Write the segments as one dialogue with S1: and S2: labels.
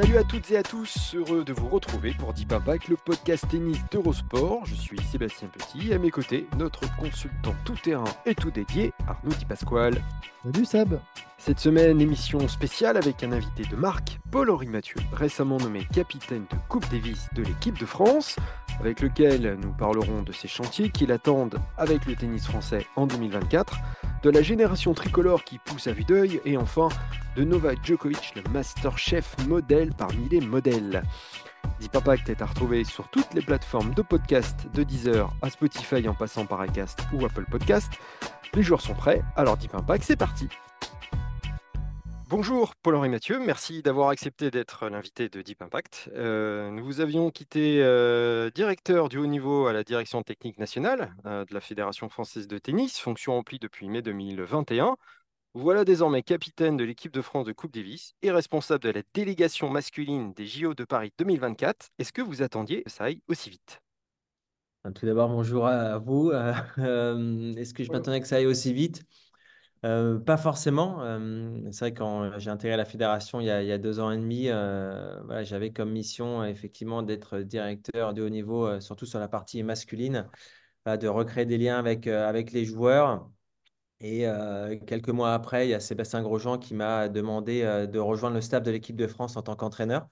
S1: Salut à toutes et à tous, heureux de vous retrouver pour Deep Impact, le podcast tennis d'Eurosport. Je suis Sébastien Petit, à mes côtés, notre consultant tout-terrain et tout dédié, Arnaud Di Pasquale.
S2: Salut Seb
S1: Cette semaine, émission spéciale avec un invité de marque, Paul-Henri Mathieu, récemment nommé capitaine de Coupe Davis de l'équipe de France, avec lequel nous parlerons de ces chantiers qui l'attendent avec le tennis français en 2024, de la génération tricolore qui pousse à vue d'œil, et enfin de Novak Djokovic, le Master Chef modèle parmi les modèles. Deep Impact est à retrouver sur toutes les plateformes de podcast de Deezer à Spotify en passant par iCast ou Apple Podcast. Les joueurs sont prêts, alors Deep Impact, c'est parti Bonjour Paul-Henri Mathieu, merci d'avoir accepté d'être l'invité de Deep Impact. Euh, nous vous avions quitté euh, directeur du haut niveau à la direction technique nationale euh, de la Fédération française de tennis, fonction remplie depuis mai 2021. Voilà désormais capitaine de l'équipe de France de Coupe Davis et responsable de la délégation masculine des JO de Paris 2024. Est-ce que vous attendiez que ça aille aussi vite?
S3: Tout d'abord, bonjour à vous. Est-ce que je m'attendais que ça aille aussi vite? Euh, pas forcément. Euh, c'est vrai que quand j'ai intégré la fédération il y a, deux ans et demi, euh, j'avais comme mission effectivement d'être directeur de haut niveau, surtout sur la partie masculine, de recréer des liens avec, avec les joueurs. Et quelques mois après, il y a Sébastien Grosjean qui m'a demandé de rejoindre le staff de l'équipe de France en tant qu'entraîneur.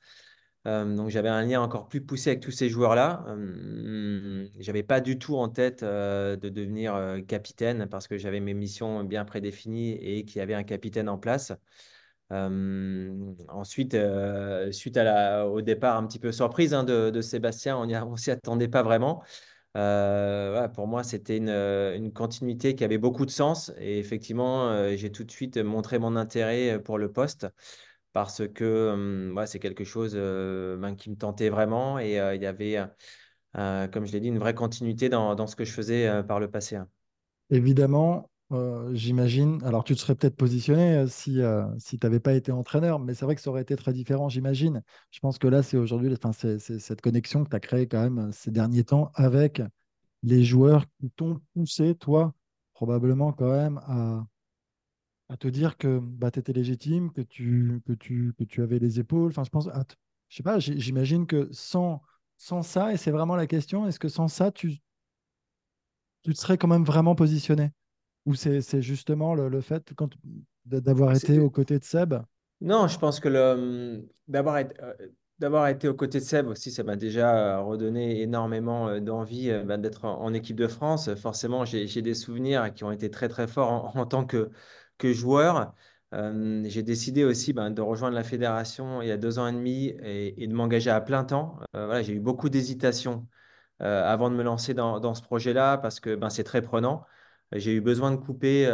S3: Donc j'avais un lien encore plus poussé avec tous ces joueurs-là. Euh, j'avais pas du tout en tête de devenir capitaine parce que j'avais mes missions bien prédéfinies et qu'il y avait un capitaine en place. ensuite, suite au départ un petit peu surprise hein, de, Sébastien, on ne s'y attendait pas vraiment. pour moi, c'était une, continuité qui avait beaucoup de sens et effectivement, j'ai tout de suite montré mon intérêt pour le poste parce que c'est quelque chose ben, qui me tentait vraiment et il y avait, comme je l'ai dit, une vraie continuité dans, ce que je faisais par le passé. Hein.
S2: Évidemment, j'imagine, alors tu te serais peut-être positionné si, si tu n'avais pas été entraîneur, mais c'est vrai que ça aurait été très différent, j'imagine. Je pense que là, c'est aujourd'hui c'est, cette connexion que tu as créée quand même ces derniers temps avec les joueurs qui t'ont poussé, toi, probablement quand même à, à te dire que bah, tu étais légitime, que tu, que, tu, que tu avais les épaules. Enfin, je pense, je sais pas, j'imagine que sans, sans ça, et c'est vraiment la question, est-ce que sans ça, tu, tu te serais quand même vraiment positionné? Ou c'est justement le, le fait d'avoir été aux côtés de Seb?
S3: Non, je pense que d'avoir été, euh, d'avoir été aux côtés de Seb aussi, ça m'a déjà redonné énormément euh, d'envie euh, bah, d'être en, équipe de France. Forcément, j'ai des souvenirs qui ont été très très forts en tant que que joueur. Euh, j'ai décidé aussi ben, de rejoindre la fédération il y a deux ans et demi et, de m'engager à plein temps. Euh, voilà, j'ai eu beaucoup d'hésitation euh, avant de me lancer dans, ce projet-là parce que ben, c'est très prenant. J'ai eu besoin de couper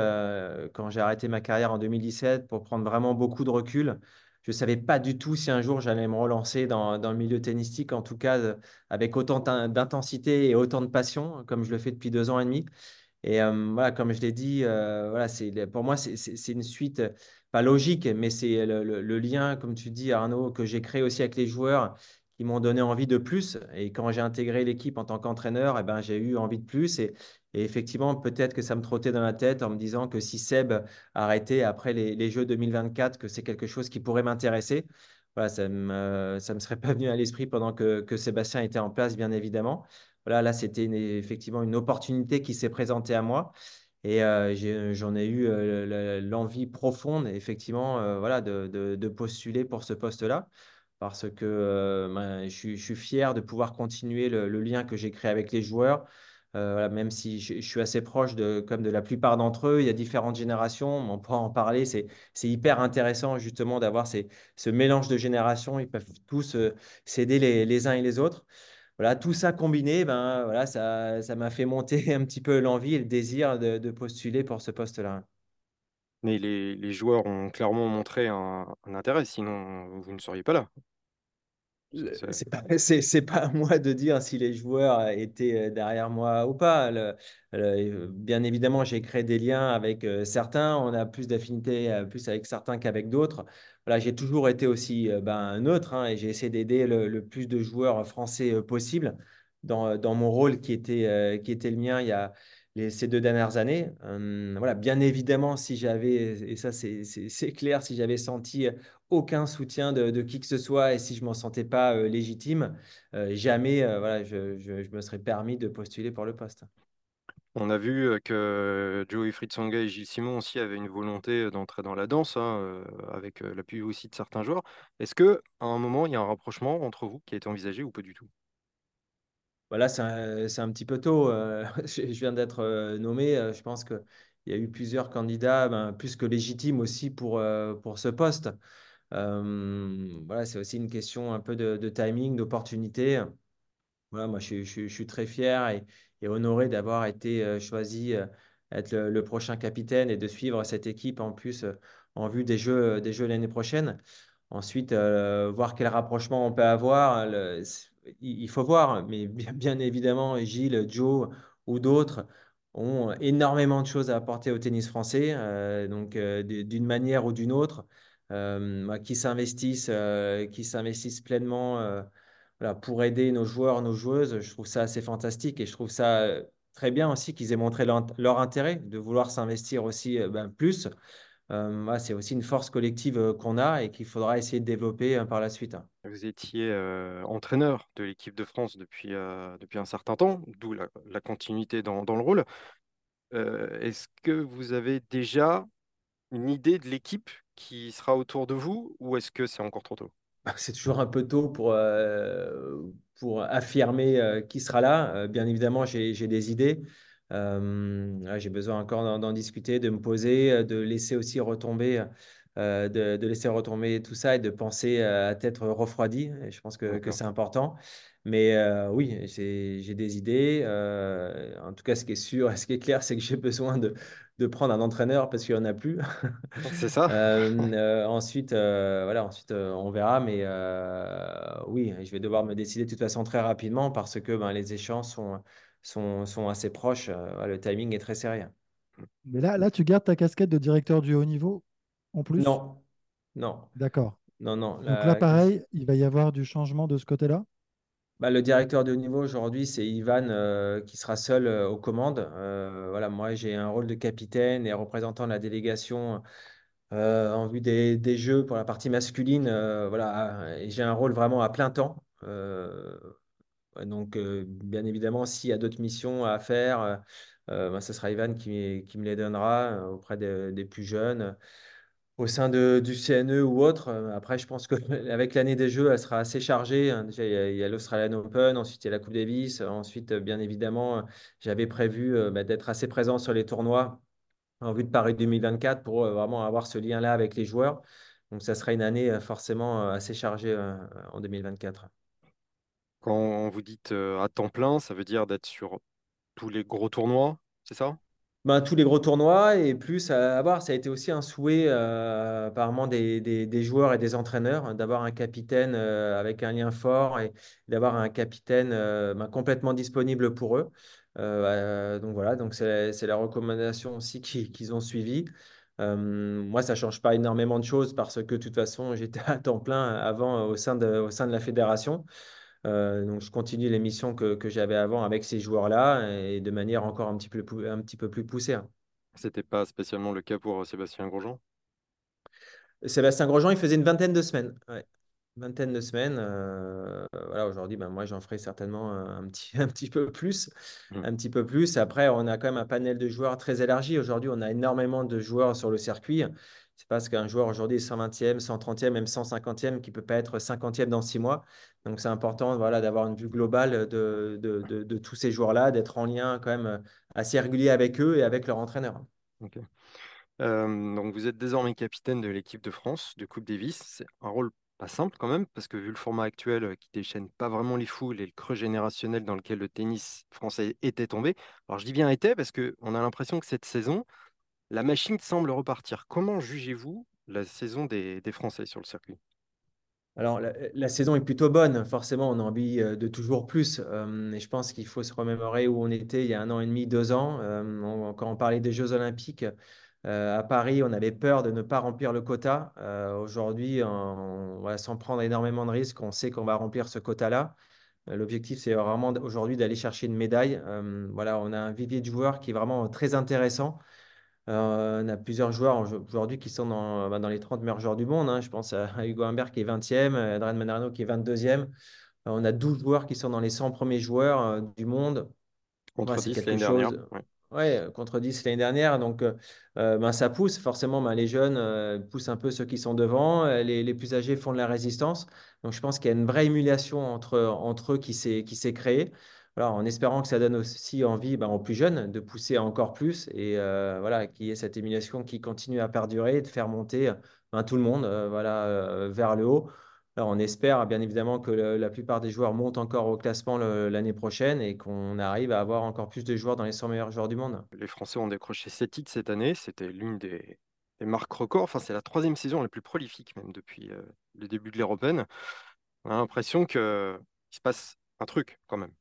S3: quand j'ai arrêté ma carrière en 2017 pour prendre vraiment beaucoup de recul. Je ne savais pas du tout si un jour j'allais me relancer dans, dans, le milieu tennistique, en tout cas avec autant d'intensité et autant de passion, comme je le fais depuis deux ans et demi. Et voilà, comme je l'ai dit, voilà, pour moi, c'est une suite, pas logique, mais c'est le, lien, comme tu dis, Arnaud, que j'ai créé aussi avec les joueurs qui m'ont donné envie de plus. Et quand j'ai intégré l'équipe en tant qu'entraîneur, eh ben, j'ai eu envie de plus. Et, effectivement, peut-être que ça me trottait dans la tête en me disant que si Seb arrêtait après les, Jeux 2024, que c'est quelque chose qui pourrait m'intéresser. Voilà, ça ne me, ça me serait pas venu à l'esprit pendant que Sébastien était en place, bien évidemment. Voilà, là, c'était effectivement une opportunité qui s'est présentée à moi. Et euh, j'en ai, eu euh, l'envie profonde, effectivement, euh, voilà, de, postuler pour ce poste-là, parce que ben, je, suis fier de pouvoir continuer le, lien que j'ai créé avec les joueurs. même si je, suis assez proche de, comme de la plupart d'entre eux, il y a différentes générations, on pourra en parler. C'est hyper intéressant justement d'avoir ce mélange de générations. Ils peuvent tous s'aider les uns et les autres. Voilà, tout ça combiné, ben, voilà, ça, ça m'a fait monter un petit peu l'envie et le désir de, de postuler pour ce poste-là.
S1: Mais les, les joueurs ont clairement montré un, un intérêt, sinon vous ne seriez pas là. C'est-
S3: pas, pas à moi de dire si les joueurs étaient euh, derrière moi ou pas. Le- le- bien évidemment, j'ai créé des liens avec euh, certains. On a plus d'affinité euh, plus avec certains qu'avec d'autres. Voilà, j'ai toujours été aussi euh, ben, neutre hein, et j'ai essayé d'aider le, plus de joueurs français euh, possible dans, dans mon rôle qui était, euh, qui était le mien il y a ces deux dernières années. Hum, voilà, bien évidemment, si j'avais, et ça c'est clair, si j'avais senti aucun soutien de, de qui que ce soit et si je m'en sentais pas euh, légitime, euh, jamais euh, voilà, je- je me serais permis de postuler pour le poste.
S1: On a vu que Joey Fritzonga et Gilles Simon aussi avaient une volonté d'entrer dans la danse, hein, avec l'appui aussi de certains joueurs. Est-ce que à un moment, il y a un rapprochement entre vous qui a été envisagé ou pas du tout?
S3: Voilà, c'est un, c'est un petit peu tôt. je viens d'être nommé. Je pense qu'il y a eu plusieurs candidats, ben, plus que légitimes aussi pour, pour ce poste. Voilà, c'est aussi une question un peu de, timing, d'opportunité. Moi, je, suis très fier et honoré d'avoir été euh, choisi euh, être le, prochain capitaine et de suivre cette équipe en plus euh, en vue des Jeux, des Jeux l'année prochaine. Ensuite, voir quel rapprochement on peut avoir, c'est- il faut voir, mais bien, évidemment, Gilles, Joe ou d'autres ont énormément de choses à apporter au tennis français, donc d'une manière ou d'une autre, qui s'investissent, qui s'investissent pleinement. Pour aider nos joueurs, nos joueuses, je trouve ça assez fantastique et je trouve ça euh, très bien aussi qu'ils aient montré leur, intérêt de vouloir s'investir aussi euh, ben, plus. Euh, c'est aussi une force collective euh, qu'on a et qu'il faudra essayer de développer par la suite. hein.
S1: Vous étiez entraîneur de l'équipe de France depuis, un certain temps, d'où la, continuité dans, dans le rôle. Est-ce que vous avez déjà une idée de l'équipe qui sera autour de vous ou est-ce que c'est encore trop tôt?
S3: C'est toujours un peu tôt pour, euh, pour affirmer euh, qui sera là. Euh, bien évidemment, j'ai, des idées. J'ai besoin encore d'en, discuter, de me poser, de laisser aussi retomber, de, de laisser retomber tout ça et de penser à tête refroidie. Et je pense que, que c'est important. Mais oui, j'ai, j'ai des idées. En tout cas, ce qui est sûr et ce qui est clair, c'est que j'ai besoin de, de prendre un entraîneur parce qu'il n'y en a plus.
S1: C'est ça?
S3: Euh, euh, ensuite, euh, voilà, ensuite euh, on verra, mais euh, oui, je vais devoir me décider de toute façon très rapidement parce que ben, les échéances sont, sont, sont assez proches. euh, le timing est très sérieux.
S2: Mais là, là, tu gardes ta casquette de directeur du haut niveau en plus?
S3: Non, non,
S2: D'accord.
S3: non, non.
S2: Donc là,
S3: la-
S2: pareil, il va y avoir du changement de ce côté-là?
S3: Bah, le directeur de niveau aujourd'hui, c'est Ivan euh, qui sera seul euh, aux commandes. Euh, voilà, moi, j'ai un rôle de capitaine et représentant de la délégation en vue des, Jeux pour la partie masculine. voilà, j'ai un rôle vraiment à plein temps. Donc, bien évidemment, s'il y a d'autres missions à faire, ben, ce sera Ivan qui, me les donnera auprès des, plus jeunes, au sein de, du CNE ou autre. Euh, Après, je pense qu'avec l'année des Jeux, elle sera assez chargée. hein. Déjà, il y a, l'Australian Open, ensuite il y a la Coupe Davis. euh, Ensuite, euh, bien évidemment, j'avais prévu bah, d'être assez présent sur les tournois en vue de Paris 2024 pour vraiment avoir ce lien-là avec les joueurs. Donc, ça sera une année forcément assez chargée en 2024.
S1: Quand vous dites à temps plein, ça veut dire d'être sur tous les gros tournois, c'est ça?
S3: Ben, tous les gros tournois et plus à avoir. Ça a été aussi un souhait euh, apparemment des, joueurs et des entraîneurs hein, d'avoir un capitaine euh, avec un lien fort et d'avoir un capitaine euh, ben, complètement disponible pour eux. Donc voilà, donc c'est la recommandation aussi qui- qu'ils ont suivie. Moi, ça change pas énormément de choses parce que de toute façon, j'étais à temps plein avant au sein de la fédération. Euh, donc, je continue les missions que, que j'avais avant avec ces joueurs-là et de manière encore un petit peu, plus- un petit peu plus poussée. hein.
S1: C'était pas spécialement le cas pour euh, Sébastien Grosjean?
S3: Sébastien Grosjean, il faisait une vingtaine de semaines. Ouais. Vingtaine de semaines. euh, voilà, aujourd'hui, ben, moi, j'en ferai certainement un petit, un petit peu plus.
S1: Mm.
S3: Un petit peu plus. Après, on a quand même un panel de joueurs très élargi. Aujourd'hui, on a énormément de joueurs sur le circuit. C'est parce qu'un joueur aujourd'hui est 120e, 130e, même 150e, qui ne peut pas être 50e dans six mois. Donc, c'est important voilà, d'avoir une vue globale de, de, de, de tous ces joueurs-là, d'être en lien quand même assez régulier avec eux et avec leur entraîneur.
S1: Euh, donc vous êtes désormais capitaine de l'équipe de France de Coupe Davis. C'est un rôle pas simple quand même, parce que vu le format actuel euh, qui déchaîne pas vraiment les foules et le creux générationnel dans lequel le tennis français était tombé. Alors je dis bien était parce qu'on a l'impression que cette saison, la machine semble repartir. Comment jugez-vous la saison des, Français sur le circuit?
S3: Alors, la, saison est plutôt bonne. Forcément, on a envie euh, de toujours plus. Euh, et je pense qu'il faut se remémorer où on était il y a un an et demi, deux ans. Euh, quand on parlait des Jeux Olympiques à Paris, on avait peur de ne pas remplir le quota. Aujourd'hui, on, voilà, sans prendre énormément de risques, on sait qu'on va remplir ce quota-là. L'objectif, c'est vraiment aujourd'hui d'aller chercher une médaille. Voilà, on a un vivier de joueurs qui est vraiment très intéressant. Euh, on a plusieurs joueurs aujourd'hui qui sont dans, bah, dans les 30 meilleurs joueurs du monde. hein. Je pense à Hugo Humbert qui est 20e, à Adrien Manarino qui est 22e. Euh, on a 12 joueurs qui sont dans les 100 premiers joueurs euh, du monde.
S1: Contre
S3: Ouais, c'est
S1: 10
S3: quelque
S1: l'année dernière. Ouais.
S3: Ouais, contre 10 l'année dernière. Donc, euh, euh, ben, ça pousse. Forcément, ben, les jeunes euh, poussent un peu ceux qui sont devant. Euh, Les, les plus âgés font de la résistance. Donc, je pense qu'il y a une vraie émulation entre, entre eux qui s'est créée. Voilà, en espérant que ça donne aussi envie ben, aux plus jeunes de pousser encore plus et euh, voilà, qu'il y ait cette émulation qui continue à perdurer et de faire monter ben, tout le monde euh, voilà, euh, vers le haut. Alors, on espère bien évidemment que la plupart des joueurs montent encore au classement l'année prochaine et qu'on arrive à avoir encore plus de joueurs dans les 100 meilleurs joueurs du monde.
S1: Les Français ont décroché 7 titres cette année. C'était l'une des, marques records. Enfin, c'est la troisième saison la plus prolifique même depuis le début de l'ère européenne. On a l'impression qu'il se passe un truc quand même.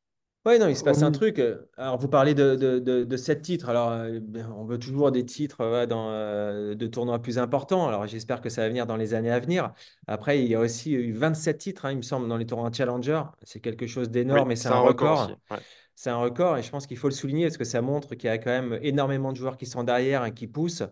S3: Oui, non, il se passe un
S2: mi-
S3: truc. euh, Alors, vous parlez de, de, de, de sept titres. Alors, euh, on veut toujours des titres ouais, dans, euh, de tournois plus importants. Alors, j'espère que ça va venir dans les années à venir. Après, il y a aussi eu 27 titres, hein, il me semble, dans les tournois Challenger. C'est quelque chose
S1: Oui,
S3: d'énorme et c'est un
S1: un record aussi.
S3: record.
S1: Ouais.
S3: C'est un record et je pense qu'il faut le souligner parce que ça montre qu'il y a quand même énormément de joueurs qui sont derrière et qui poussent.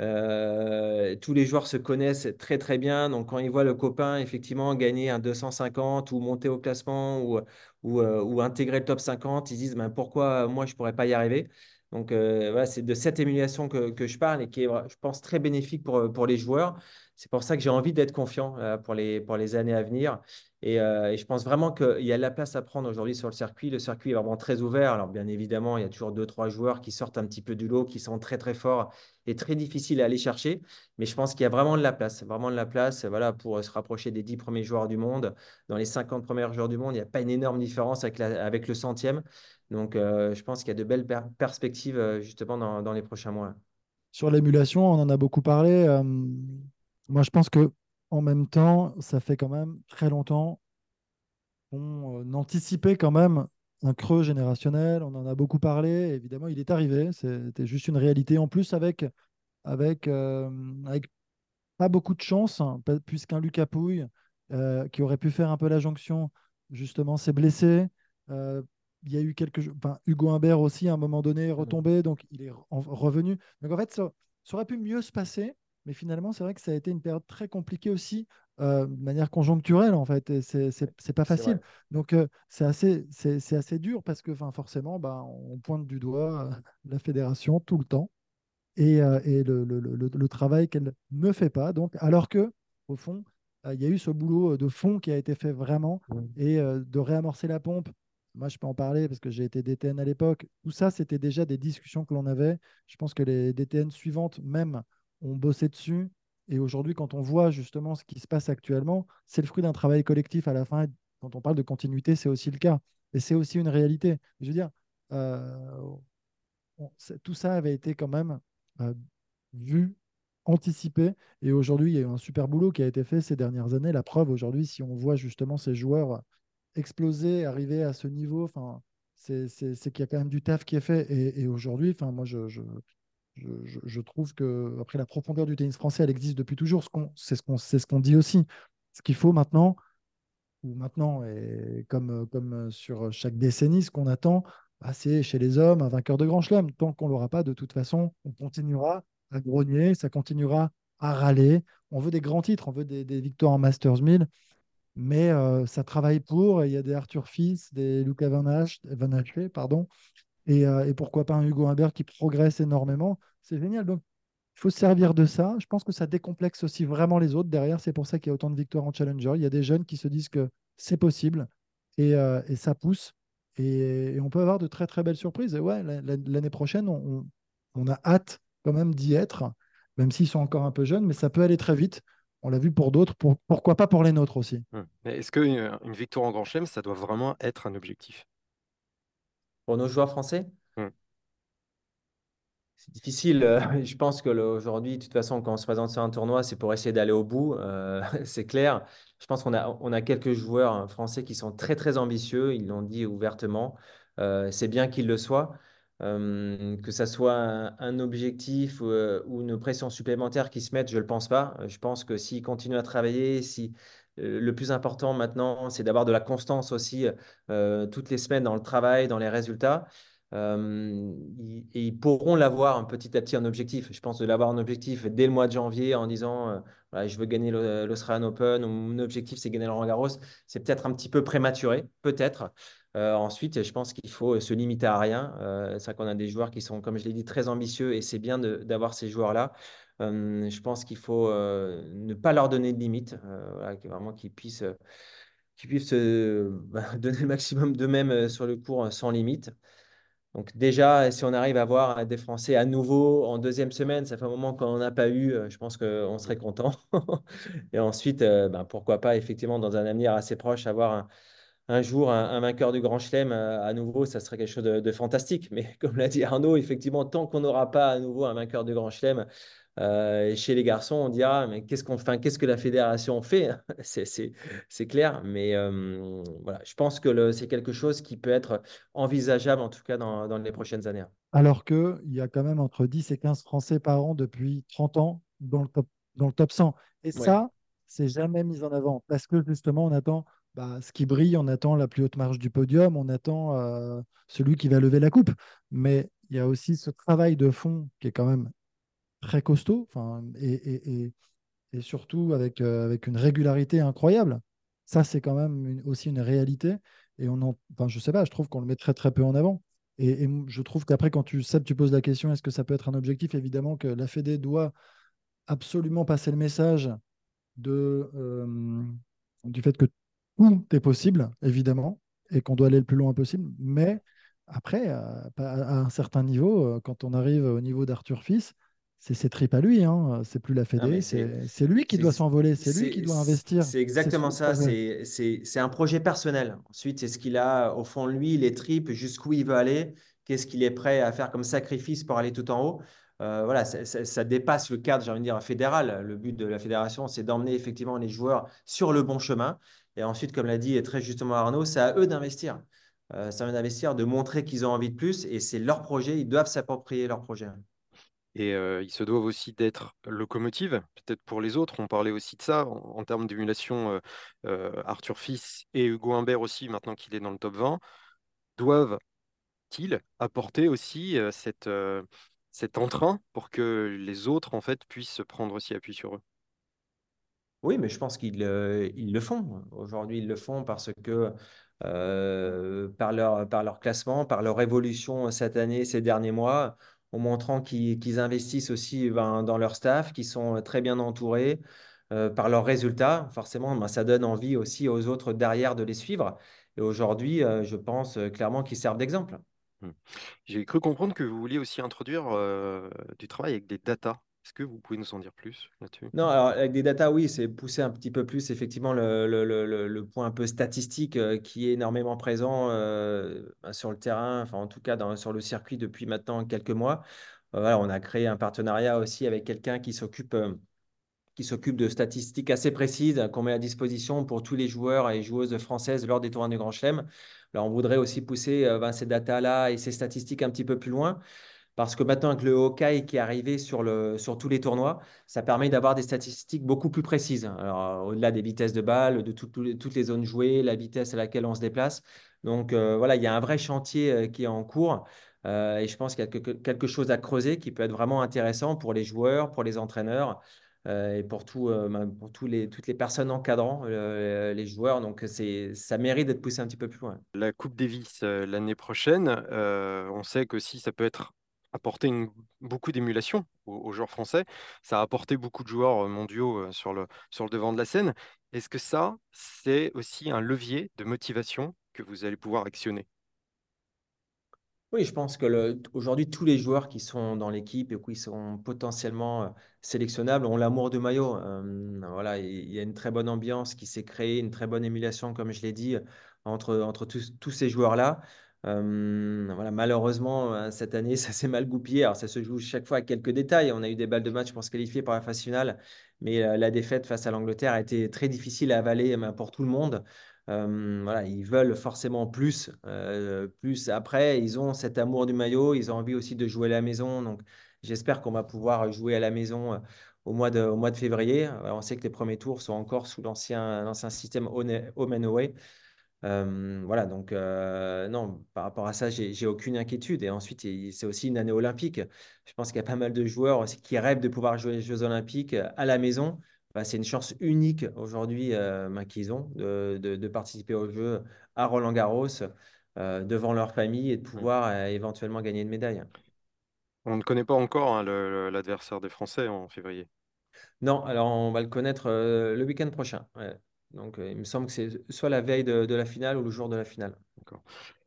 S3: Euh, tous les joueurs se connaissent très très bien. Donc quand ils voient le copain effectivement gagner un 250 ou monter au classement ou, ou, euh, intégrer le top 50, ils se disent ben, pourquoi moi je pourrais pas y arriver? Donc euh, voilà, c'est de cette émulation que, que je parle et qui est, je pense, très bénéfique pour, pour les joueurs. C'est pour ça que j'ai envie d'être confiant euh, pour les, pour les années à venir. Et, euh, et je pense vraiment qu'il y a de la place à prendre aujourd'hui sur le circuit. Le circuit est vraiment très ouvert. Alors, bien évidemment, il y a toujours deux, trois joueurs qui sortent un petit peu du lot, qui sont très, très forts et très difficiles à aller chercher. Mais je pense qu'il y a vraiment de la place, vraiment de la place voilà, pour se rapprocher des 10 premiers joueurs du monde. Dans les 50 premiers joueurs du monde, il n'y a pas une énorme différence avec, la- avec le centième. Donc, euh, je pense qu'il y a de belles per- perspectives euh, justement dans, les prochains mois.
S2: Sur l'émulation, on en a beaucoup parlé. euh, moi, je pense que en même temps, ça fait quand même très longtemps qu'on anticipait quand même un creux générationnel. On en a beaucoup parlé. Évidemment, il est arrivé. C'était juste une réalité. En plus, avec, pas beaucoup de chance, hein, puisqu'un Lucas Pouille, qui aurait pu faire un peu la jonction, justement, s'est blessé. Il y a eu quelques... Enfin, Hugo Humbert aussi, à un moment donné, est retombé, donc il est en- revenu. Donc en fait, ça, ça aurait pu mieux se passer, mais finalement, c'est vrai que ça a été une période très compliquée aussi, euh, de manière conjoncturelle, en fait, et c'est pas facile. Donc euh, c'est assez, assez dur, parce que forcément, bah, on pointe du doigt euh, la fédération tout le temps et, et le, le- le- le travail qu'elle ne fait pas. Donc, alors que, au fond, il y a eu ce boulot de fond qui a été fait vraiment et de réamorcer la pompe. Moi, je peux en parler parce que j'ai été DTN à l'époque. Tout ça, c'était déjà des discussions que l'on avait. Je pense que les DTN suivantes, même, ont bossé dessus. Et aujourd'hui, quand on voit justement ce qui se passe actuellement, c'est le fruit d'un travail collectif à la fin. Quand on parle de continuité, c'est aussi le cas. Et c'est aussi une réalité. Je veux dire, euh, tout ça avait été quand même euh, vu, anticipé. Et aujourd'hui, il y a eu un super boulot qui a été fait ces dernières années. La preuve, aujourd'hui, si on voit justement ces joueurs exploser, arriver à ce niveau, enfin, c'est qu'il y a quand même du taf qui est fait. Et, aujourd'hui, enfin, moi, je, je, je, trouve que après la profondeur du tennis français, elle existe depuis toujours. C'est ce qu'on ce dit aussi. Ce qu'il faut maintenant, ou maintenant, et comme, comme sur chaque décennie, ce qu'on attend, bah, c'est chez les hommes un vainqueur de grand chelem. Tant qu'on ne l'aura pas, de toute façon, on continuera à grogner, ça continuera à râler. On veut des grands titres, on veut des, des victoires en Masters 1000, mais euh, ça travaille pour. Il y a des Arthur Fils, des Luca Van Hache- Van pardon, et, euh, et pourquoi pas un Hugo Humbert qui progresse énormément. C'est génial. Donc, il faut se servir de ça. Je pense que ça décomplexe aussi vraiment les autres. Derrière, c'est pour ça qu'il y a autant de victoires en Challenger. Il y a des jeunes qui se disent que c'est possible et, euh, et ça pousse. Et, et on peut avoir de très très belles surprises. Et ouais, la- la- l'année prochaine, on- on a hâte quand même d'y être, même s'ils sont encore un peu jeunes, mais ça peut aller très vite. On l'a vu pour d'autres, pourquoi pas pour les nôtres aussi.
S1: Hum. Est-ce qu'une une victoire en Grand Chelem, ça doit vraiment être un objectif?
S3: Pour nos joueurs français?
S1: Hum.
S3: C'est difficile. Euh, je pense qu'aujourd'hui, de toute façon, quand on se présente sur un tournoi, c'est pour essayer d'aller au bout. Euh, c'est clair. Je pense qu'on a, on a quelques joueurs hein, français qui sont très, très ambitieux. Ils l'ont dit ouvertement. Euh, c'est bien qu'ils le soient. Que ça soit un, objectif ou, une pression supplémentaire qui se mette, je ne le pense pas. Je pense que s'ils continuent à travailler, si le plus important maintenant, c'est d'avoir de la constance aussi toutes les semaines dans le travail, dans les résultats. Euh, et ils pourront l'avoir petit à petit en objectif. Je pense de l'avoir en objectif dès le mois de janvier en disant euh, je veux gagner l'Australian Open ou mon objectif c'est gagner le Roland Garros. C'est peut-être un petit peu prématuré, peut-être. Euh, ensuite, je pense qu'il faut se limiter à rien. c'est vrai qu'on a des joueurs qui sont, comme je l'ai dit, très ambitieux et c'est bien d'avoir ces joueurs-là. je pense qu'il faut ne pas leur donner de limites, vraiment qu'ils puissent, puissent bah, donner le maximum d'eux-mêmes sur le cours sans limite. Donc déjà, si on arrive à voir des Français à nouveau en deuxième semaine, ça fait un moment qu'on n'a pas eu, euh, je pense qu'on serait content. Et ensuite, euh, ben, pourquoi pas, effectivement, dans un avenir assez proche, avoir un, jour un, vainqueur du Grand Chelem euh, à nouveau, ça serait quelque chose de, fantastique. Mais comme l'a dit Arnaud, effectivement, tant qu'on n'aura pas à nouveau un vainqueur du Grand Chelem, euh, chez les garçons, on dira, mais qu'est-ce qu'on fait, qu'est-ce que la fédération fait? C'est clair, mais euh, voilà, je pense que c'est quelque chose qui peut être envisageable, en tout cas dans, dans les prochaines années.
S2: Alors qu'il y a quand même entre 10 et 15 Français par an depuis 30 ans dans le top, dans le top 100. Et ça, c'est jamais mis en avant parce que justement, on attend bah, ce qui brille, on attend la plus haute marge du podium, on attend euh, celui qui va lever la coupe. Mais il y a aussi ce travail de fond qui est quand même très costaud et, et, surtout avec, euh, avec une régularité incroyable. Ça, c'est quand même aussi une réalité. Et on en, enfin, je sais pas, je trouve qu'on le met très très peu en avant. Et, je trouve qu'après, quand tu sais, tu poses la question, est-ce que ça peut être un objectif? Évidemment que la Fédé doit absolument passer le message de, euh, du fait que tout est possible, évidemment, et qu'on doit aller le plus loin possible. Mais après, à, à un certain niveau, euh, quand on arrive au niveau d'Arthur Fils, c'est ses tripes à lui, hein. c'est plus la Fédé, c'est lui qui doit s'envoler, c'est lui qui doit investir.
S3: C'est exactement ça, c'est un projet personnel. Ensuite, c'est ce qu'il a au fond de lui, les tripes, jusqu'où il veut aller, qu'est-ce qu'il est prêt à faire comme sacrifice pour aller tout en haut. Euh, voilà, ça, dépasse le cadre, j'ai envie de dire, fédéral. Le but de la fédération, c'est d'emmener effectivement les joueurs sur le bon chemin. Et ensuite, comme l'a dit très justement Arnaud, c'est à eux d'investir. Euh, c'est à eux d'investir, de montrer qu'ils ont envie de plus. Et c'est leur projet, ils doivent s'approprier leur projet.
S1: Et ils se doivent aussi d'être locomotives, peut-être pour les autres. On parlait aussi de ça en, termes d'émulation. Arthur Fils et Hugo Humbert aussi, maintenant qu'il est dans le top 20, doivent-ils apporter aussi cet entrain pour que les autres en fait puissent prendre aussi appui sur eux?
S3: Oui, mais je pense qu'ils ils le font. Aujourd'hui, ils le font parce que par, leur, par leur classement, par leur évolution cette année, ces derniers mois, en montrant qu'ils investissent aussi ben, dans leur staff, qu'ils sont très bien entourés euh, par leurs résultats. Forcément, ben, ça donne envie aussi aux autres derrière de les suivre. Et aujourd'hui, euh, je pense euh, clairement qu'ils servent d'exemple.
S1: Mmh. J'ai cru comprendre que vous vouliez aussi introduire du travail avec des datas. Est-ce que vous pouvez nous en dire plus là-dessus?
S3: Non, alors avec des datas, oui, c'est pousser un petit peu plus effectivement le, le, le, le point un peu statistique euh, qui est énormément présent euh, bah, sur le terrain, enfin en tout cas sur le circuit depuis maintenant quelques mois. Euh, on a créé un partenariat aussi avec quelqu'un qui s'occupe qui s'occupe de statistiques assez précises qu'on met à disposition pour tous les joueurs et joueuses françaises lors des tournois du Grand Chelem. Alors on voudrait aussi pousser ben, ces datas-là et ces statistiques un petit peu plus loin. Parce que maintenant, avec le Hawkeye qui est arrivé sur, le, sur tous les tournois, ça permet d'avoir des statistiques beaucoup plus précises. Alors, au-delà des vitesses de balle, de toutes les zones jouées, la vitesse à laquelle on se déplace. Donc, euh, voilà, il y a un vrai chantier euh, qui est en cours. Euh, et je pense qu'il y a quelque chose à creuser qui peut être vraiment intéressant pour les joueurs, pour les entraîneurs et pour, tout, ben, pour tous les, toutes les personnes encadrant les joueurs. Donc, ça mérite d'être poussé un petit peu plus loin.
S1: La Coupe Davis l'année prochaine, on sait que si ça peut être apporté beaucoup d'émulation aux, joueurs français. Ça a apporté beaucoup de joueurs mondiaux sur le, sur le devant de la scène. Est-ce que ça, c'est aussi un levier de motivation que vous allez pouvoir actionner?
S3: Oui, je pense que aujourd'hui, tous les joueurs qui sont dans l'équipe et qui sont potentiellement euh, sélectionnables ont l'amour du maillot. Euh, voilà, il y a une très bonne ambiance qui s'est créée, une très bonne émulation, comme je l'ai dit, entre, tous ces joueurs-là. Voilà, malheureusement, euh, cette année, ça s'est mal goupillé. Alors, ça se joue chaque fois à quelques détails. On a eu des balles de match pour se qualifier pour la phase finale, mais la défaite face à l'Angleterre a été très difficile à avaler pour tout le monde. Voilà, ils veulent forcément plus, plus. Après, ils ont cet amour du maillot, ils ont envie aussi de jouer à la maison. Donc, j'espère qu'on va pouvoir jouer à la maison au mois de, février. On sait que les premiers tours sont encore sous l'ancien, système home and away. Euh, voilà, donc euh, non, par rapport à ça, j'ai aucune inquiétude. Et ensuite, c'est aussi une année olympique. Je pense qu'il y a pas mal de joueurs qui rêvent de pouvoir jouer les Jeux olympiques à la maison. C'est une chance unique aujourd'hui euh, bah, qu'ils ont de, de- de participer aux Jeux à Roland-Garros euh, devant leur famille et de
S1: Mm.
S3: pouvoir éventuellement gagner une médaille.
S1: On ne connaît pas encore hein, l'adversaire des Français en février.
S3: Non, alors on va le connaître le week-end prochain. ouais. Donc, euh, il me semble que c'est soit la veille de, de la finale ou le jour de la finale.
S1: D'accord.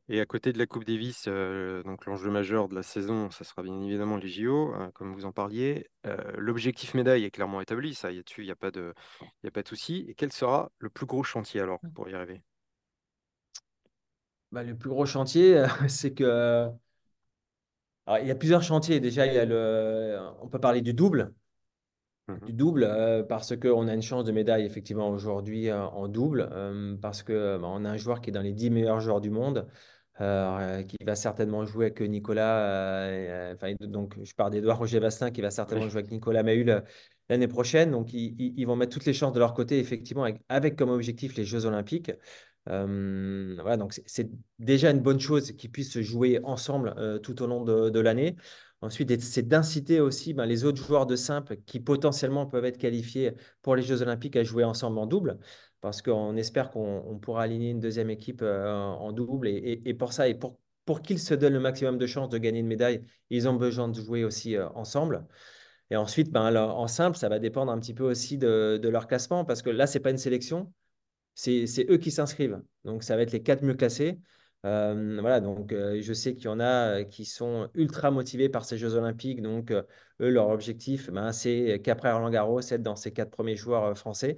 S1: Et à côté de la Coupe Davis, euh, donc l'enjeu majeur de la saison, ça sera bien évidemment les JO, euh, comme vous en parliez. Euh, l'objectif médaille est clairement établi, ça, y a dessus, il n'y a pas de, il y a pas de souci. Et quel sera le plus gros chantier alors pour y arriver?
S3: Bah, le plus gros chantier, c'est que alors, il y a plusieurs chantiers. Déjà, il y a le, on peut parler du double. Du double euh, parce qu'on a une chance de médaille effectivement aujourd'hui euh, en double euh, parce que bah, on a un joueur qui est dans les 10 meilleurs joueurs du monde. qui va certainement jouer avec Nicolas, enfin, donc je parle d'Edouard Roger Vastin qui va certainement
S1: Oui.
S3: jouer avec Nicolas Mahut euh, l'année prochaine. Donc ils, vont mettre toutes les chances de leur côté, effectivement, avec, avec comme objectif les Jeux Olympiques. Voilà, donc c'est déjà une bonne chose qu'ils puissent se jouer ensemble tout au long de, de l'année. Ensuite, c'est d'inciter aussi ben, les autres joueurs de simple qui potentiellement peuvent être qualifiés pour les Jeux Olympiques à jouer ensemble en double, parce qu'on espère qu'on on pourra aligner une deuxième équipe euh, en double. Et, pour ça, et pour, qu'ils se donnent le maximum de chances de gagner une médaille, ils ont besoin de jouer aussi euh, ensemble. Et ensuite, ben, alors, en simple, ça va dépendre un petit peu aussi de, leur classement, parce que là, c'est pas une sélection c'est eux qui s'inscrivent. Donc, ça va être les quatre mieux classés. Voilà, donc je sais qu'il y en a qui sont ultra motivés par ces Jeux Olympiques. Donc, eux, leur objectif, ben, c'est qu'après Roland-Garros, être dans ces quatre premiers joueurs français.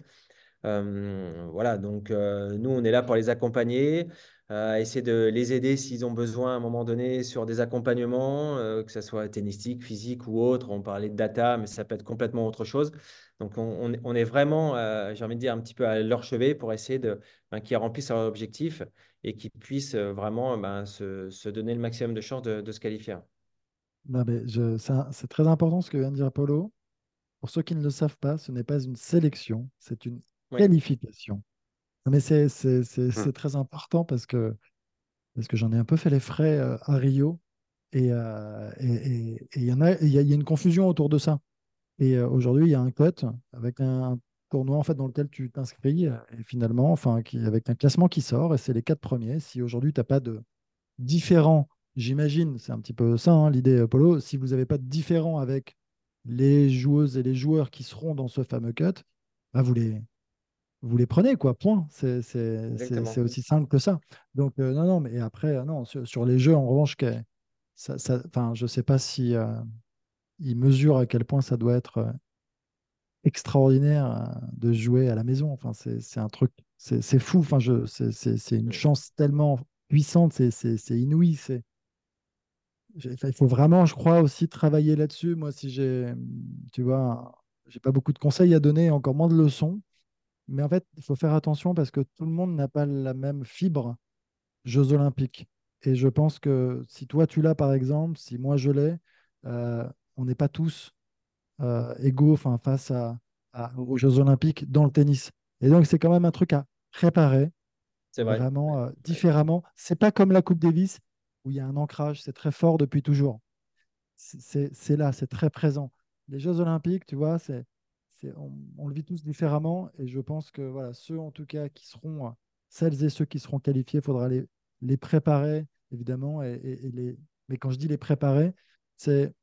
S3: Voilà, donc nous, on est là pour les accompagner, essayer de les aider s'ils ont besoin à un moment donné sur des accompagnements, que ce soit tennistique, physique ou autre. On parlait de data, mais ça peut être complètement autre chose. Donc, on, est- vraiment, j'ai envie de dire, un petit peu à leur chevet pour essayer ben, qu'ils remplissent leur objectif et qu'ils puissent euh, vraiment ben, se, se donner le maximum de chances de, de se qualifier.
S2: C'est très important ce que vient de dire Polo. Pour ceux qui ne le savent pas, ce n'est pas une sélection, c'est une
S3: Oui,
S2: qualification. Mais c'est c'est- très important parce que, parce que j'en ai un peu fait les frais euh, à Rio et euh, et- et- et il y a, il y a, il y a une confusion autour de ça. Et euh, aujourd'hui, il y a un cote avec un tournoi en fait dans lequel tu t'inscris et finalement, enfin, qui, avec un classement qui sort et c'est les quatre premiers. Si aujourd'hui tu n'as pas de différent, j'imagine, c'est un petit peu ça hein, l'idée, euh, Polo. Si vous n'avez pas de différent avec les joueuses et les joueurs qui seront dans ce fameux cut, bah, vous les, vous les prenez, quoi, point. C'est aussi simple que ça. Donc, euh, non, non, mais après, euh, non, sur, sur les jeux, en revanche, ça, ça, enfin, je ne sais pas si euh, ils mesurent à quel point ça doit être extraordinaire euh, de jouer à la maison. Enfin, c'est un truc, c'est fou. Enfin, c'est une chance tellement puissante, c'est inouï. C'est il faut vraiment, je crois, aussi travailler là-dessus. Moi, si j'ai, tu vois, j'ai pas beaucoup de conseils à donner, encore moins de leçons. Mais en fait, il faut faire attention parce que tout le monde n'a pas la même fibre Jeux Olympiques. Et je pense que si toi tu l'as, par exemple, si moi je l'ai, euh, on n'est pas tous égaux enfin, face à, à- aux Jeux Olympiques dans le tennis. Et donc, c'est quand même un truc à préparer
S3: C'est vrai.
S2: vraiment euh, différemment. C'est pas comme la Coupe Davis où il y a un ancrage, c'est très fort depuis toujours. C'est là, c'est très présent. Les Jeux Olympiques, tu vois, c'est, on, on le vit tous différemment. Et je pense que voilà, ceux en tout cas qui seront, euh, celles et ceux qui seront qualifiés, il faudra les, les préparer, évidemment. Et, et- et les... Mais quand je dis les préparer, c'est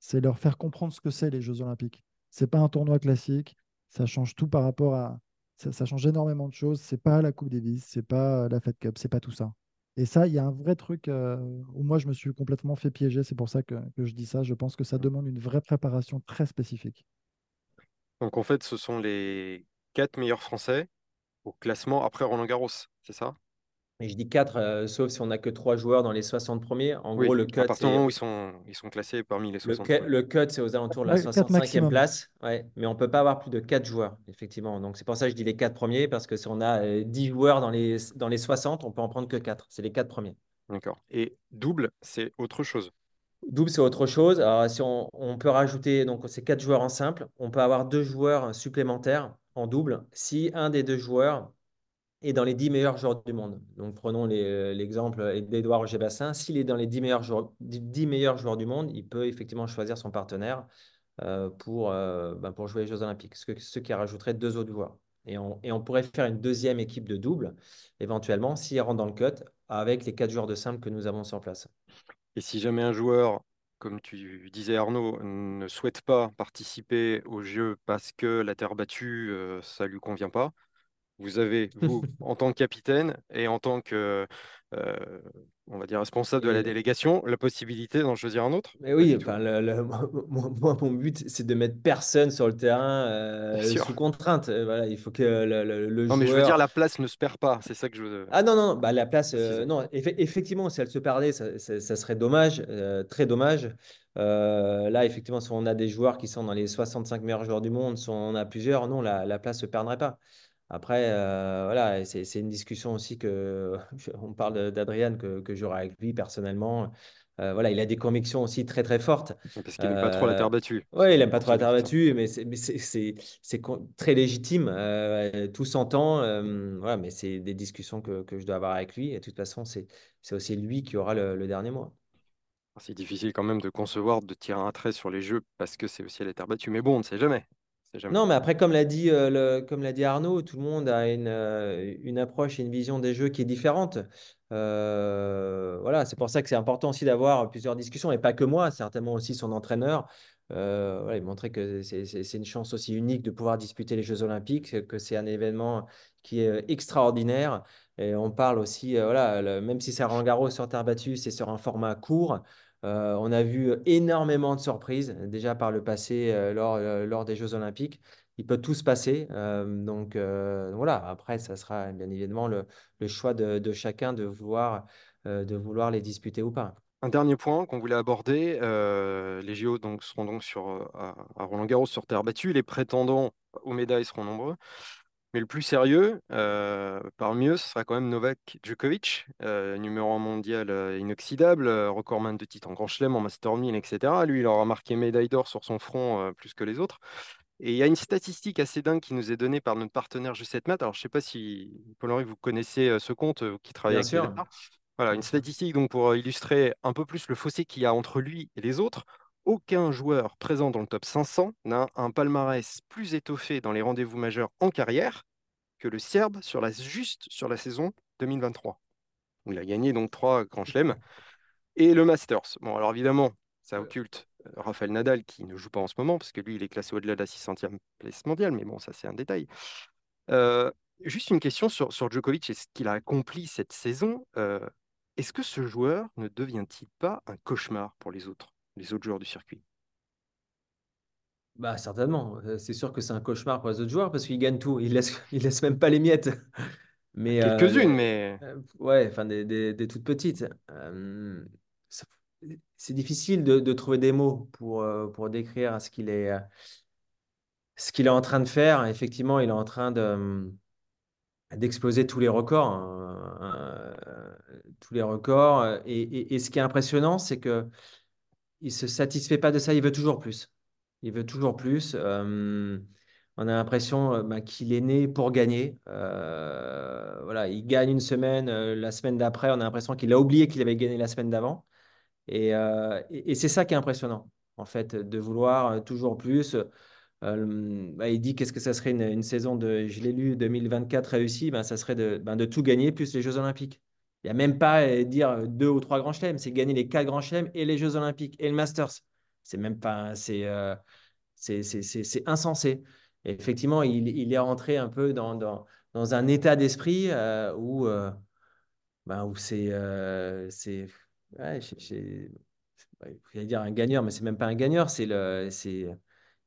S2: c'est leur faire comprendre ce que c'est les Jeux Olympiques. C'est pas un tournoi classique, ça change tout par rapport à. Ça, change énormément de choses. C'est pas la Coupe Davis, c'est pas la Fed Cup, c'est pas tout ça. Et ça, il y a un vrai truc euh, où moi, je me suis complètement fait piéger. C'est pour ça que, que je dis ça. Je pense que ça demande une vraie préparation très spécifique.
S1: Donc en fait, ce sont les quatre meilleurs Français au classement après Roland Garros, c'est ça?
S3: Et je dis 4, sauf si on n'a que 3 joueurs dans les 60 premiers. En
S1: Oui,
S3: gros, le
S1: à
S3: cut,
S1: partir du
S3: c'est
S1: moment où ils sont, ils sont classés parmi les
S3: le
S1: 60
S3: cut,
S1: premiers.
S3: le cut, c'est aux alentours de la
S2: Ouais, quatre
S3: 65e
S2: maximum.
S3: place. Ouais, mais on ne peut pas avoir plus de 4 joueurs, effectivement. Donc, c'est pour ça que je dis les 4 premiers, parce que si on a euh, 10 joueurs dans les, dans les 60, on peut en prendre que 4. C'est les 4 premiers.
S1: D'accord. Et double, c'est autre chose.
S3: Double, c'est autre chose. Alors, si on, on peut rajouter, donc c'est 4 joueurs en simple, on peut avoir 2 joueurs supplémentaires en double si un des deux joueurs est dans les 10 meilleurs joueurs du monde. Donc, prenons euh, l'exemple d'Edouard Roger Bassin. S'il est dans les 10 meilleurs, joueurs, 10 meilleurs joueurs du monde, il peut effectivement choisir son partenaire euh, pour, euh, ben, pour jouer les Jeux Olympiques, ce, ce qui rajouterait deux autres joueurs. Et on, et on pourrait faire une deuxième équipe de double, éventuellement, s'il rentre dans le cut, avec les quatre joueurs de simple que nous avons sur place.
S1: Et si jamais un joueur, comme tu disais Arnaud, ne souhaite pas participer au jeu parce que la terre battue, ça lui convient pas, vous avez, vous, en tant que capitaine et en tant que, euh, on va dire, responsable de la délégation, la possibilité d'en choisir un autre?
S3: Mais oui,
S1: du tout.
S3: enfin, le- le- moi, mon but, c'est de mettre personne sur le terrain euh, sous contrainte. Euh, Voilà, il faut que le, le-
S1: Non, mais je veux dire, la place ne se perd pas. C'est ça que je veux.
S3: Ah non, non, bah, la place, euh, non, effe- effectivement, si elle se perdait, ça, ça- ça serait dommage, très dommage. Euh, là, effectivement, si on a des joueurs qui sont dans les 65 meilleurs joueurs du monde, si on en a plusieurs, non, la, la place ne se perdrait pas. Après, euh, voilà, c'est c'est une discussion aussi que, on parle d'Adrian que, que j'aurai avec lui personnellement. Euh, voilà, il a des convictions aussi très, très fortes.
S1: Parce qu'il n'aime pas trop la
S3: Euh,
S1: terre battue.
S3: Ouais, il aime pas trop la terre battue, mais c'est mais c'est- c'est- c'est con- très légitime. euh, tout s'entend. euh, voilà, mais c'est des discussions que, que je dois avoir avec lui. Et de toute façon, c'est c'est aussi lui qui aura le, le dernier mot.
S1: C'est difficile quand même de concevoir, de tirer un trait sur les jeux parce que c'est aussi la terre battue. Mais bon, on ne sait jamais.
S3: Non, mais après, comme l'a dit, euh, le- comme l'a dit Arnaud, tout le monde a une, euh, une approche et une vision des jeux qui est différente. Euh, voilà, c'est pour ça que c'est important aussi d'avoir plusieurs discussions, et pas que moi, certainement aussi son entraîneur. Voilà, il montrait que c'est une chance aussi unique de pouvoir disputer les Jeux Olympiques, que c'est un événement qui est extraordinaire. Et on parle aussi, voilà, le- même si c'est Roland Garros sur terre battue, c'est sur un format court. Euh, on a vu énormément de surprises déjà par le passé euh, lors, euh, lors des Jeux Olympiques. Il peut tout se passer. donc voilà, après, ça sera bien évidemment le, choix de, chacun de vouloir, de vouloir les disputer ou pas.
S1: Un dernier point qu'on voulait aborder, les JO donc, seront donc sur, à, à Roland-Garros sur terre battue. Les prétendants aux médailles seront nombreux. Mais le plus sérieux, euh, parmi eux, ce sera quand même Novak Djokovic, euh, numéro un mondial euh, inoxydable, euh, recordman de titres en Grand Chelem, en Master 1000, etc. Lui, il aura marqué médaille d'or sur son front plus que les autres. Et il y a une statistique assez dingue qui nous est donnée par notre partenaire G7 Math. Alors, je ne sais pas si, Paul-Henri, vous connaissez ce compte, qui travaille
S3: Bien
S1: avec
S3: sûr.
S1: Voilà, une statistique donc pour illustrer un peu plus le fossé qu'il y a entre lui et les autres. Aucun joueur présent dans le top 500 n'a un palmarès plus étoffé dans les rendez-vous majeurs en carrière que le Serbe sur la, juste sur la saison 2023, où il a gagné donc trois Grands Chelems et le Masters. Bon, alors évidemment, ça occulte euh, Rafael Nadal qui ne joue pas en ce moment, parce que lui, il est classé au-delà de la 600e place mondiale, mais bon, ça, c'est un détail. Euh, juste une question sur, sur Djokovic et ce qu'il a accompli cette saison. Euh, Est-ce que ce joueur ne devient-il pas un cauchemar pour les autres, les autres joueurs du circuit?
S3: Bah, certainement. Euh, C'est sûr que c'est un cauchemar pour les autres joueurs parce qu'ils gagnent tout. Ils laissent, ils laissent même pas les miettes. Mais euh,
S1: Quelques-unes, mais
S3: euh, ouais, enfin des, des- des toutes petites. Euh, c'est difficile de, de trouver des mots pour, pour décrire ce qu'il est, ce qu'il est en train de faire. Effectivement, il est en train de, d'exploser tous les records. hein. Tous les records. Et, et- et ce qui est impressionnant, c'est que il se satisfait pas de ça, il veut toujours plus. Il veut toujours plus. Euh, on a l'impression euh, bah, qu'il est né pour gagner. Euh, voilà, il gagne une semaine, la semaine d'après, on a l'impression qu'il a oublié qu'il avait gagné la semaine d'avant. Et, c'est ça qui est impressionnant, en fait, de vouloir toujours plus. Bah, il dit qu'est-ce que ça serait une, saison de, je l'ai lu, 2024 réussie, ben, ça serait ben, de tout gagner plus les Jeux Olympiques. Il n'y a même pas à dire deux ou trois grands chelems, c'est gagner les quatre grands chelems et les Jeux Olympiques et le Masters. C'est même pas, c'est euh, c'est c'est- c'est- c'est insensé. Et effectivement, il, il est rentré un peu dans, dans, dans un état d'esprit euh, où, euh, ben, où c'est, euh, c'est, ouais, j'ai- j'ai- ouais, j'allais dire un gagneur, mais c'est même pas un gagneur, c'est le, c'est,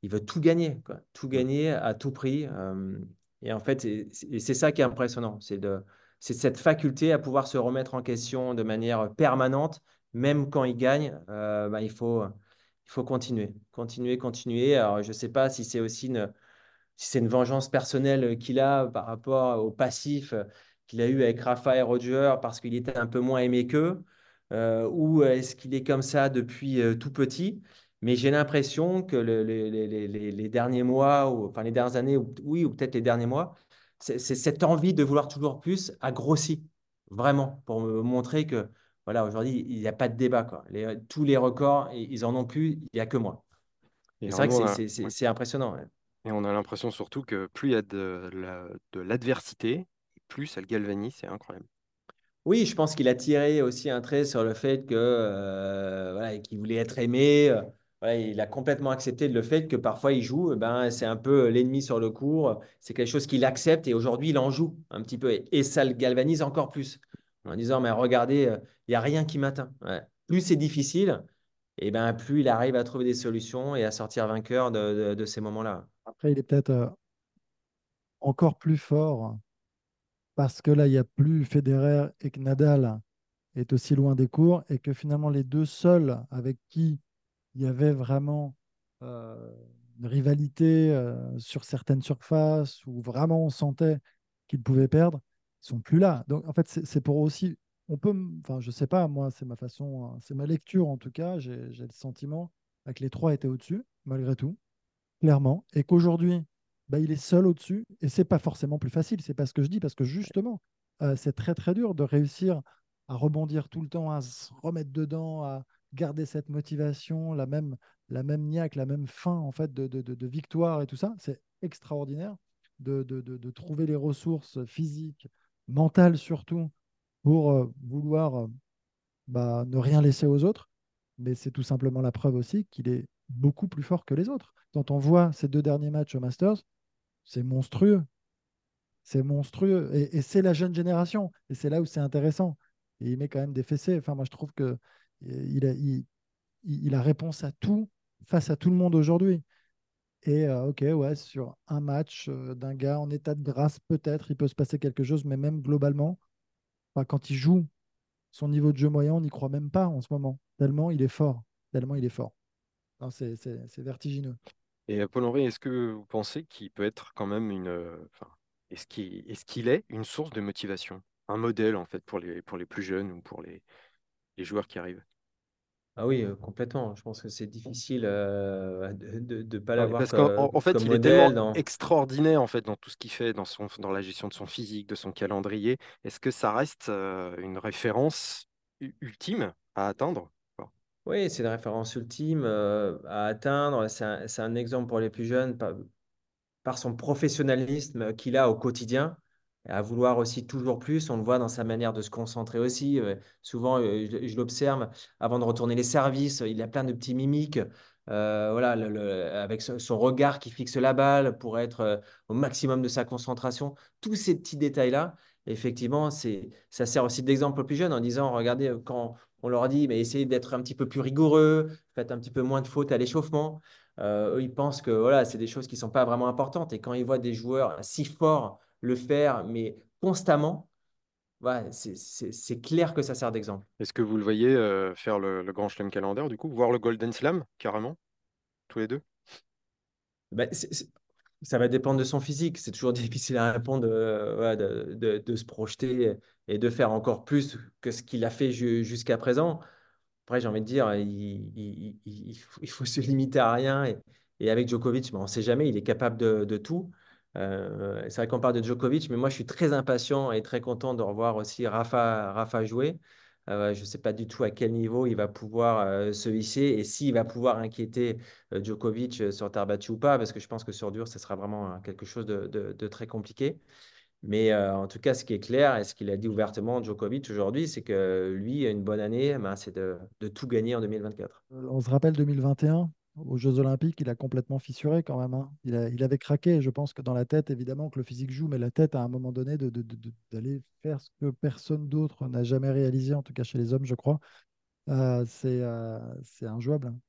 S3: il veut tout gagner, quoi, tout
S1: Mm.
S3: gagner à tout prix. euh, et en fait, c'est ça qui est impressionnant, c'est de, c'est cette faculté à pouvoir se remettre en question de manière permanente, même quand il gagne. euh, ben, il faut, continuer, continuer, continuer. Alors, je sais pas si c'est aussi une vengeance personnelle qu'il a par rapport au passif qu'il a eu avec Rafa et Roger parce qu'il était un peu moins aimé qu'eux, euh, ou est-ce qu'il est comme ça depuis euh, tout petit? Mais j'ai l'impression que le- les, derniers mois, ou, enfin les dernières années, ou, oui, ou peut-être les derniers mois, c'est cette envie de vouloir toujours plus a grossi, vraiment, pour me montrer que voilà, aujourd'hui, il n'y a pas de débat. Quoi. Les- tous les records, ils en ont plus, il n'y a que moi. C'est vrai que c'est
S1: ouais.
S3: impressionnant. ouais.
S1: Et on a l'impression surtout que plus il y a de la- de l'adversité, plus ça le galvanise, c'est incroyable.
S3: Oui, je pense qu'il a tiré aussi un trait sur le fait que euh, voilà, qu'il voulait être aimé. Euh, il a complètement accepté le fait que parfois il joue, eh ben, c'est un peu l'ennemi sur le court. C'est quelque chose qu'il accepte et aujourd'hui il en joue un petit peu. Et, ça le galvanise encore plus en disant, mais regardez, euh, il n'y a rien qui m'atteint. Plus c'est difficile, et ben, plus il arrive à trouver des solutions et à sortir vainqueur de, de- ces moments-là.
S2: Après, il est peut-être euh, encore plus fort parce que là, il n'y a plus Federer et que Nadal est aussi loin des cours et que finalement, les deux seuls avec qui il y avait vraiment euh, une rivalité euh, sur certaines surfaces où vraiment on sentait qu'ils pouvaient perdre, ils sont plus là. Donc, en fait, c'est pour aussi. On peut, enfin, je sais pas, moi, c'est ma façon, hein, c'est ma lecture en tout cas. J'ai j'ai le sentiment bah, que les trois étaient au-dessus, malgré tout clairement, et qu'aujourd'hui, bah, il est seul au-dessus, et c'est pas forcément plus facile, c'est pas ce que je dis, parce que justement, euh, c'est très très dur de réussir à rebondir tout le temps, à se remettre dedans, à garder cette motivation, la même, la même niaque, la même faim en fait de, de, de- victoire et tout ça, c'est extraordinaire de, de, trouver les ressources physiques, mentales surtout, pour euh, vouloir euh, bah, ne rien laisser aux autres, mais c'est tout simplement la preuve aussi qu'il est beaucoup plus fort que les autres. Quand on voit ces deux derniers matchs au Masters, c'est monstrueux. C'est monstrueux. Et, c'est la jeune génération. Et c'est là où c'est intéressant. Et il met quand même des fessées. Enfin, moi, je trouve que il a, réponse à tout face à tout le monde aujourd'hui. Et euh, ok, ouais, sur un match euh, d'un gars en état de grâce, peut-être, il peut se passer quelque chose, mais même globalement, quand il joue son niveau de jeu moyen, on n'y croit même pas en ce moment. Tellement il est fort. Tellement il est fort. C'est vertigineux.
S1: Et euh, Paul-Henri, est-ce que vous pensez qu'il peut être quand même une, euh, est-ce qu'il, est une source de motivation, un modèle en fait pour les, plus jeunes ou pour les joueurs qui arrivent?
S3: Ah oui, euh, complètement. Je pense que c'est difficile euh, de ne pas
S1: Ouais,
S3: l'avoir
S1: Parce qu'en en- fait,
S3: comme
S1: il est tellement
S3: modèle dans,
S1: extraordinaire en fait dans tout ce qu'il fait, dans son, dans la gestion de son physique, de son calendrier. Est-ce que ça reste euh, une référence u- ultime à atteindre?
S3: Oui, c'est une référence ultime euh, à atteindre. C'est un, c'est un exemple pour les plus jeunes par, par son professionnalisme qu'il a au quotidien, à vouloir aussi toujours plus. On le voit dans sa manière de se concentrer aussi. Euh, souvent, euh, je, l'observe avant de retourner les services, il a plein de petits mimiques. euh, voilà, avec son, regard qui fixe la balle pour être au maximum de sa concentration. Tous ces petits détails-là, effectivement, ça sert aussi d'exemple aux plus jeunes en disant, regardez, quand on leur dit, mais essayez d'être un petit peu plus rigoureux, faites un petit peu moins de fautes à l'échauffement. Ils pensent que voilà, c'est des choses qui ne sont pas vraiment importantes. Et quand ils voient des joueurs si forts le faire, mais constamment, voilà, c'est clair que ça sert d'exemple.
S1: Est-ce que vous le voyez euh, faire le, le Grand Chelem calendaire du coup, voir le Golden Slam carrément, tous les deux?
S3: Ben, c'est- ça va dépendre de son physique. C'est toujours difficile à répondre, euh, de, de- de se projeter et de faire encore plus que ce qu'il a fait ju- jusqu'à présent. Après, j'ai envie de dire, il, il- il- il faut, il faut se limiter à rien. Et, et avec Djokovic, ben, on ne sait jamais, il est capable de, de tout. Euh, c'est vrai qu'on parle de Djokovic, mais moi, je suis très impatient et très content de revoir aussi Rafa, jouer. Euh, je ne sais pas du tout à quel niveau il va pouvoir euh, se hisser et s'il va pouvoir inquiéter Djokovic sur battue ou pas, parce que je pense que sur dur, ce sera vraiment quelque chose de, très compliqué. Mais en tout cas, ce qui est clair et ce qu'il a dit ouvertement Djokovic aujourd'hui, c'est que lui, une bonne année, c'est de, tout gagner en 2024.
S2: Euh, On se rappelle 2021, aux Jeux Olympiques, il a complètement fissuré quand même. Hein. Il, avait craqué. Je pense que dans la tête, évidemment, que le physique joue, mais la tête, à un moment donné, d'aller faire ce que personne d'autre n'a jamais réalisé, en tout cas chez les hommes, je crois, euh, euh, c'est injouable. Hein.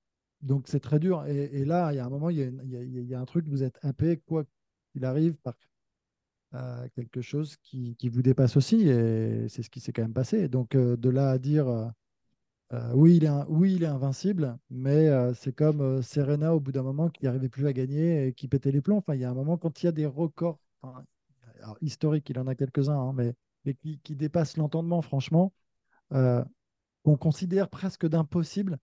S2: Donc c'est très dur. Et, là, il y a un moment, il y a, un truc, vous êtes happé, quoi qu'il arrive, par euh, quelque chose qui, qui, vous dépasse aussi. Et c'est ce qui s'est quand même passé. Donc de là à dire euh, oui, il est invincible, mais euh, c'est comme euh, Serena au bout d'un moment qui n'arrivait plus à gagner et qui pétait les plombs. Enfin, il y a un moment quand il y a des records historiques, il en a quelques-uns, hein, mais, qui, dépassent l'entendement, franchement, qu'on considère presque d'impossible.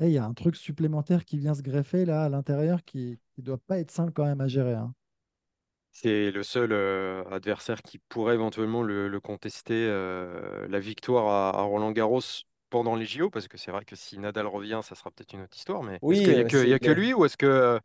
S2: Et il y a un truc supplémentaire qui vient se greffer là à l'intérieur qui ne doit pas être simple quand même à gérer. Hein.
S1: C'est le seul adversaire qui pourrait éventuellement le, contester. la victoire à Roland Garros pendant les JO Parce que c'est vrai que si Nadal revient, ça sera peut-être une autre histoire. Mais est-ce qu'il n'y a, que, a que lui ou est-ce que.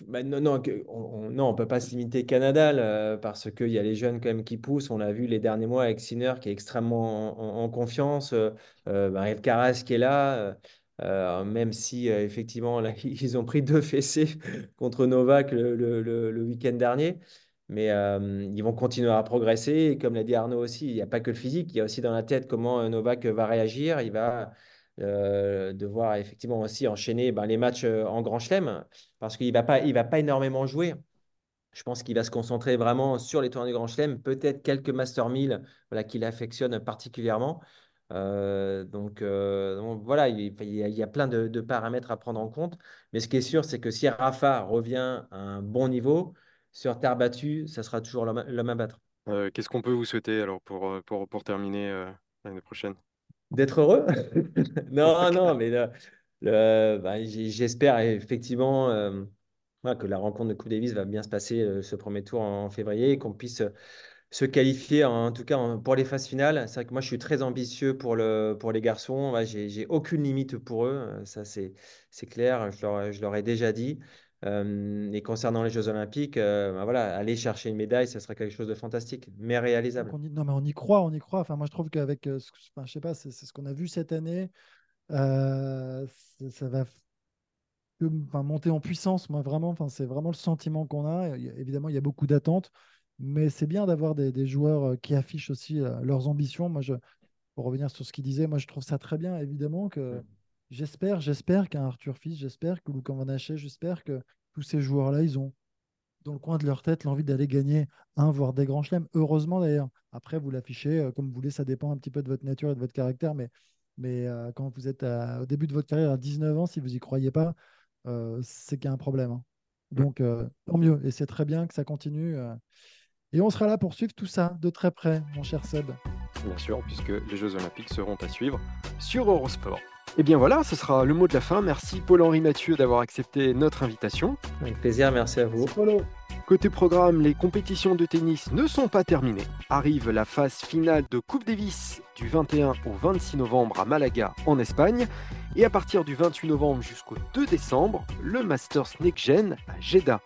S3: Bah, non, non, on, non, on peut pas se limiter qu'à Nadal euh, parce qu'il y a les jeunes quand même qui poussent. On l'a vu les derniers mois avec Sinner qui est extrêmement en, confiance, euh, euh bah, Carras qui est là. Euh, même si effectivement là, ils ont pris deux fessées contre Novak le, le, le week-end dernier. Mais euh, ils vont continuer à progresser. Et comme l'a dit Arnaud aussi, il n'y a pas que le physique, il y a aussi dans la tête comment euh, Novak va réagir. Il va euh, devoir effectivement aussi enchaîner ben, les matchs en grand chelem parce qu'il ne va, pas, énormément jouer. Je pense qu'il va se concentrer vraiment sur les tournois du grand chelem, peut-être quelques Master 1000 voilà, qu'il affectionne particulièrement. donc, voilà, il, y a, plein de, paramètres à prendre en compte. Mais ce qui est sûr, c'est que si Rafa revient à un bon niveau, sur terre battue, ça sera toujours l'homme à battre.
S1: Euh, qu'est-ce qu'on peut vous souhaiter alors pour, euh, pour, pour terminer euh, l'année prochaine?
S3: D'être heureux? Non, non, mais bah, j'espère effectivement que la rencontre de Coupe Davis va bien se passer ce premier tour en, février et qu'on puisse se qualifier, en tout cas pour les phases finales. C'est vrai que moi, je suis très ambitieux pour, le, pour les garçons. J'ai aucune limite pour eux. Ça, c'est clair. Je leur, je leur ai déjà dit. Euh, et concernant les Jeux Olympiques, euh, bah voilà, aller chercher une médaille, ça serait quelque chose de fantastique, mais réalisable.
S2: non, mais on y croit, on y croit. Enfin, moi, je trouve qu'avec, euh, enfin, je sais pas, c'est ce qu'on a vu cette année. ça va enfin, monter en puissance. Moi, vraiment, enfin, c'est vraiment le sentiment qu'on a. évidemment, il y a beaucoup d'attentes, mais c'est bien d'avoir des, des, joueurs qui affichent aussi leurs ambitions. Moi, je, pour revenir sur ce qu'il disait, moi, je trouve ça très bien, évidemment que. J'espère, j'espère qu'un Arthur Fils, j'espère que Lucan Van j'espère que tous ces joueurs-là, ils ont dans le coin de leur tête l'envie d'aller gagner un, voire des grands chelems. Heureusement d'ailleurs. Après, vous l'affichez euh, comme vous voulez, ça dépend un petit peu de votre nature et de votre caractère. Mais, mais euh, quand vous êtes au début de votre carrière à 19 ans, si vous n'y croyez pas, euh, c'est qu'il y a un problème. Hein. Donc, tant mieux. Et c'est très bien que ça continue. Et on sera là pour suivre tout ça de très près, mon cher Seb.
S1: Bien sûr, puisque les Jeux Olympiques seront à suivre sur Eurosport. Et eh bien voilà, ce sera le mot de la fin. Merci Paul-Henri Mathieu d'avoir accepté notre invitation.
S3: Avec plaisir, merci à vous.
S1: Côté programme, les compétitions de tennis ne sont pas terminées. Arrive la phase finale de Coupe Davis du 21 au 26 novembre à Malaga en Espagne. Et à partir du 28 novembre jusqu'au 2 décembre, le Masters Next Gen à Jeddah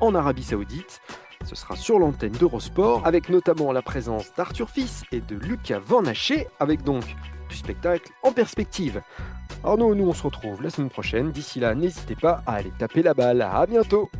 S1: en Arabie Saoudite. Ce sera sur l'antenne d'Eurosport avec notamment la présence d'Arthur Fils et de Lucas Van Haché avec donc du spectacle en perspective. Arnaud, nous on se retrouve la semaine prochaine. D'ici là, n'hésitez pas à aller taper la balle. À bientôt.